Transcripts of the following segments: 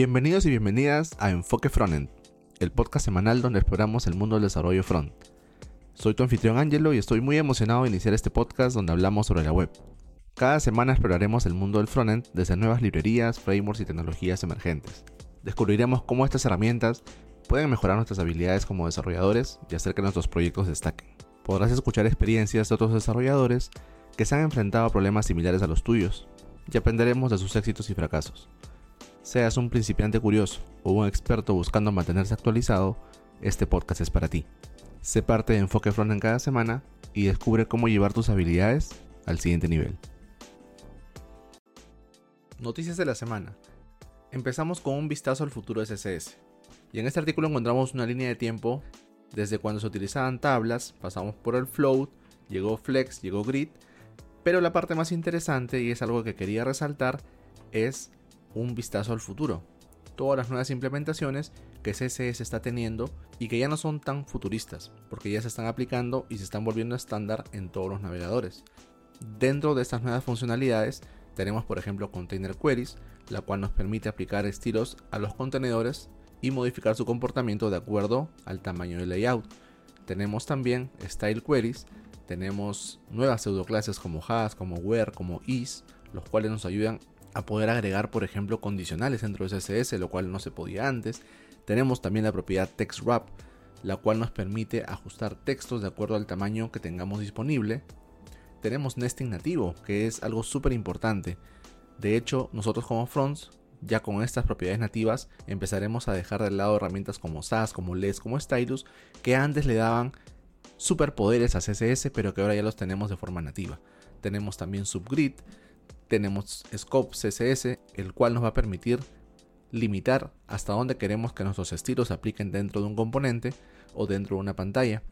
Bienvenidos y bienvenidas a Enfoque Frontend, el podcast semanal donde exploramos el mundo del desarrollo front. Soy tu anfitrión Angelo y estoy muy emocionado de iniciar este podcast donde hablamos sobre la web. Cada semana exploraremos el mundo del frontend desde nuevas librerías, frameworks y tecnologías emergentes. Descubriremos cómo estas herramientas pueden mejorar nuestras habilidades como desarrolladores y hacer que nuestros proyectos destaquen. Podrás escuchar experiencias de otros desarrolladores que se han enfrentado a problemas similares a los tuyos y aprenderemos de sus éxitos y fracasos. Seas un principiante curioso o un experto buscando mantenerse actualizado, este podcast es para ti. Sé parte de Enfoque Front en cada semana y descubre cómo llevar tus habilidades al siguiente nivel. Noticias de la semana. Empezamos con un vistazo al futuro SSS. Y en este artículo encontramos una línea de tiempo desde cuando se utilizaban tablas, pasamos por el float, llegó flex, llegó grid, pero la parte más interesante y es algo que quería resaltar es un vistazo al futuro. Todas las nuevas implementaciones que CSS está teniendo y que ya no son tan futuristas, porque ya se están aplicando y se están volviendo estándar en todos los navegadores. Dentro de estas nuevas funcionalidades tenemos por ejemplo Container Queries, la cual nos permite aplicar estilos a los contenedores y modificar su comportamiento de acuerdo al tamaño del layout. Tenemos también Style Queries, tenemos nuevas pseudoclases como has, como where, como is, los cuales nos ayudan a poder agregar, por ejemplo, condicionales dentro de CSS, lo cual no se podía antes. Tenemos también la propiedad TextWrap, la cual nos permite ajustar textos de acuerdo al tamaño que tengamos disponible. Tenemos nesting nativo, que es algo súper importante. De hecho, nosotros como fronts, ya con estas propiedades nativas, empezaremos a dejar de lado herramientas como SAS, como LES, como Stylus, que antes le daban superpoderes a CSS, pero que ahora ya los tenemos de forma nativa. Tenemos también Subgrid, tenemos Scope CSS, el cual nos va a permitir limitar hasta dónde queremos que nuestros estilos se apliquen dentro de un componente o dentro de una pantalla.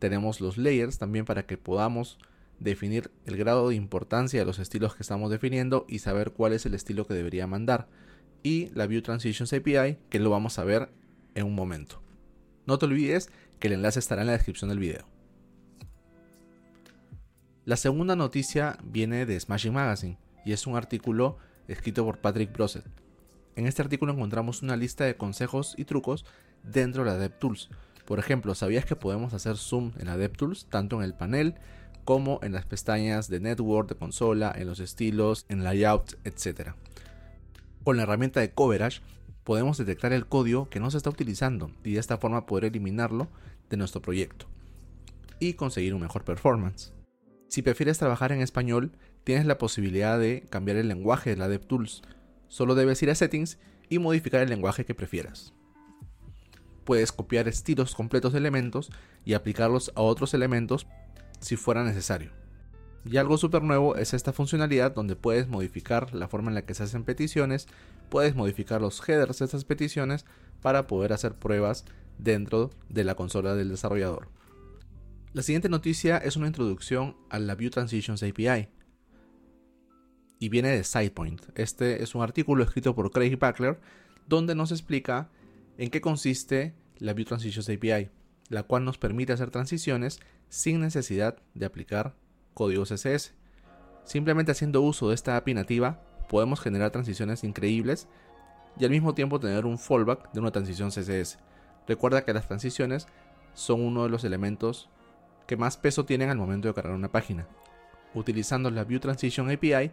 Tenemos los layers también para que podamos definir el grado de importancia de los estilos que estamos definiendo y saber cuál es el estilo que debería mandar. Y la View Transitions API, que lo vamos a ver en un momento. No te olvides que el enlace estará en la descripción del video. La segunda noticia viene de Smashing Magazine y es un artículo escrito por Patrick Broset. En este artículo encontramos una lista de consejos y trucos dentro de la DevTools. Por ejemplo, ¿sabías que podemos hacer zoom en la DevTools tanto en el panel como en las pestañas de network, de consola, en los estilos, en layout, etc. Con la herramienta de Coverage podemos detectar el código que no se está utilizando y de esta forma poder eliminarlo de nuestro proyecto y conseguir un mejor performance. Si prefieres trabajar en español, tienes la posibilidad de cambiar el lenguaje de la DevTools. Solo debes ir a Settings y modificar el lenguaje que prefieras. Puedes copiar estilos completos de elementos y aplicarlos a otros elementos si fuera necesario. Y algo súper nuevo es esta funcionalidad donde puedes modificar la forma en la que se hacen peticiones, puedes modificar los headers de estas peticiones para poder hacer pruebas dentro de la consola del desarrollador. La siguiente noticia es una introducción a la View Transitions API y viene de SidePoint. Este es un artículo escrito por Craig Packler donde nos explica en qué consiste la View Transitions API, la cual nos permite hacer transiciones sin necesidad de aplicar código CSS. Simplemente haciendo uso de esta API nativa podemos generar transiciones increíbles y al mismo tiempo tener un fallback de una transición CSS. Recuerda que las transiciones son uno de los elementos que más peso tienen al momento de cargar una página. Utilizando la View Transition API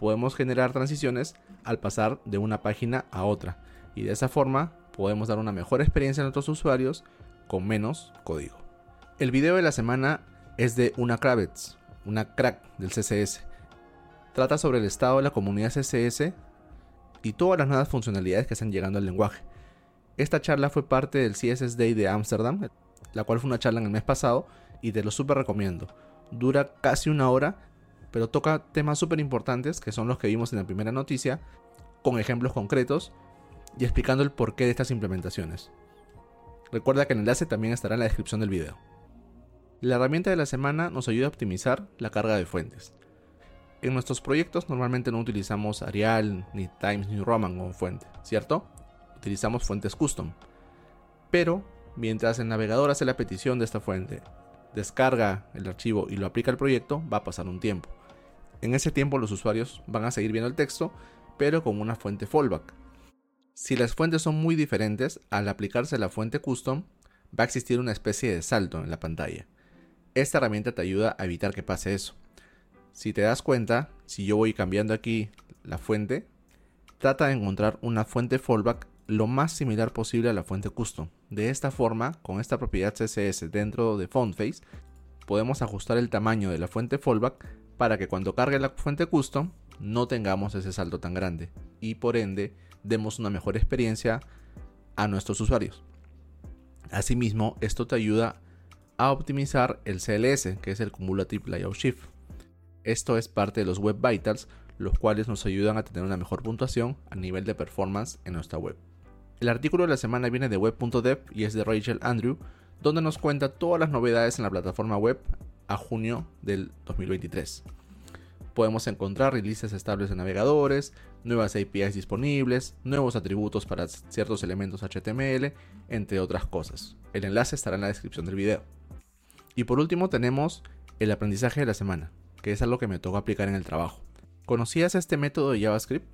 podemos generar transiciones al pasar de una página a otra y de esa forma podemos dar una mejor experiencia a nuestros usuarios con menos código. El video de la semana es de una Kravitz, una crack del CSS. Trata sobre el estado de la comunidad CSS y todas las nuevas funcionalidades que están llegando al lenguaje. Esta charla fue parte del CSS Day de Amsterdam, la cual fue una charla en el mes pasado y te lo súper recomiendo. Dura casi una hora, pero toca temas súper importantes que son los que vimos en la primera noticia, con ejemplos concretos y explicando el porqué de estas implementaciones. Recuerda que el enlace también estará en la descripción del video. La herramienta de la semana nos ayuda a optimizar la carga de fuentes. En nuestros proyectos normalmente no utilizamos Arial, ni Times, ni Roman como fuente, ¿cierto? Utilizamos fuentes custom. Pero mientras el navegador hace la petición de esta fuente descarga el archivo y lo aplica al proyecto, va a pasar un tiempo. En ese tiempo los usuarios van a seguir viendo el texto, pero con una fuente fallback. Si las fuentes son muy diferentes, al aplicarse la fuente custom, va a existir una especie de salto en la pantalla. Esta herramienta te ayuda a evitar que pase eso. Si te das cuenta, si yo voy cambiando aquí la fuente, trata de encontrar una fuente fallback lo más similar posible a la fuente custom. De esta forma, con esta propiedad CSS dentro de FontFace, podemos ajustar el tamaño de la fuente fallback para que cuando cargue la fuente custom no tengamos ese salto tan grande y por ende demos una mejor experiencia a nuestros usuarios. Asimismo, esto te ayuda a optimizar el CLS, que es el Cumulative Layout Shift. Esto es parte de los Web Vitals, los cuales nos ayudan a tener una mejor puntuación a nivel de performance en nuestra web. El artículo de la semana viene de web.dev y es de Rachel Andrew, donde nos cuenta todas las novedades en la plataforma web a junio del 2023 podemos encontrar releases estables de navegadores, nuevas APIs disponibles, nuevos atributos para ciertos elementos HTML, entre otras cosas. El enlace estará en la descripción del video. Y por último tenemos el aprendizaje de la semana, que es algo que me tocó aplicar en el trabajo. ¿Conocías este método de JavaScript?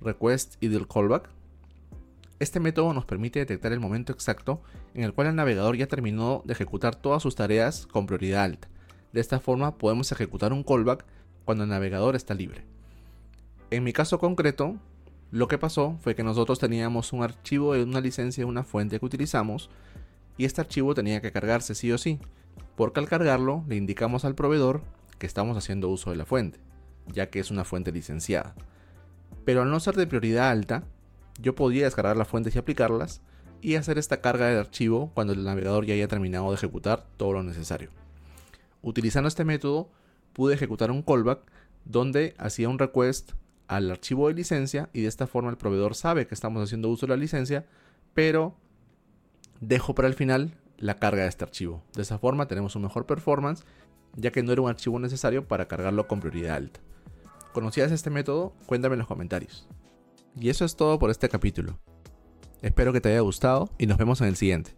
Request Idle Callback. Este método nos permite detectar el momento exacto en el cual el navegador ya terminó de ejecutar todas sus tareas con prioridad alta. De esta forma podemos ejecutar un callback cuando el navegador está libre. En mi caso concreto, lo que pasó fue que nosotros teníamos un archivo de una licencia de una fuente que utilizamos y este archivo tenía que cargarse sí o sí, porque al cargarlo le indicamos al proveedor que estamos haciendo uso de la fuente, ya que es una fuente licenciada. Pero al no ser de prioridad alta, yo podía descargar las fuentes y aplicarlas y hacer esta carga de archivo cuando el navegador ya haya terminado de ejecutar todo lo necesario. Utilizando este método, pude ejecutar un callback donde hacía un request al archivo de licencia y de esta forma el proveedor sabe que estamos haciendo uso de la licencia, pero dejo para el final la carga de este archivo. De esa forma tenemos un mejor performance, ya que no era un archivo necesario para cargarlo con prioridad alta. ¿Conocías este método? Cuéntame en los comentarios. Y eso es todo por este capítulo. Espero que te haya gustado y nos vemos en el siguiente.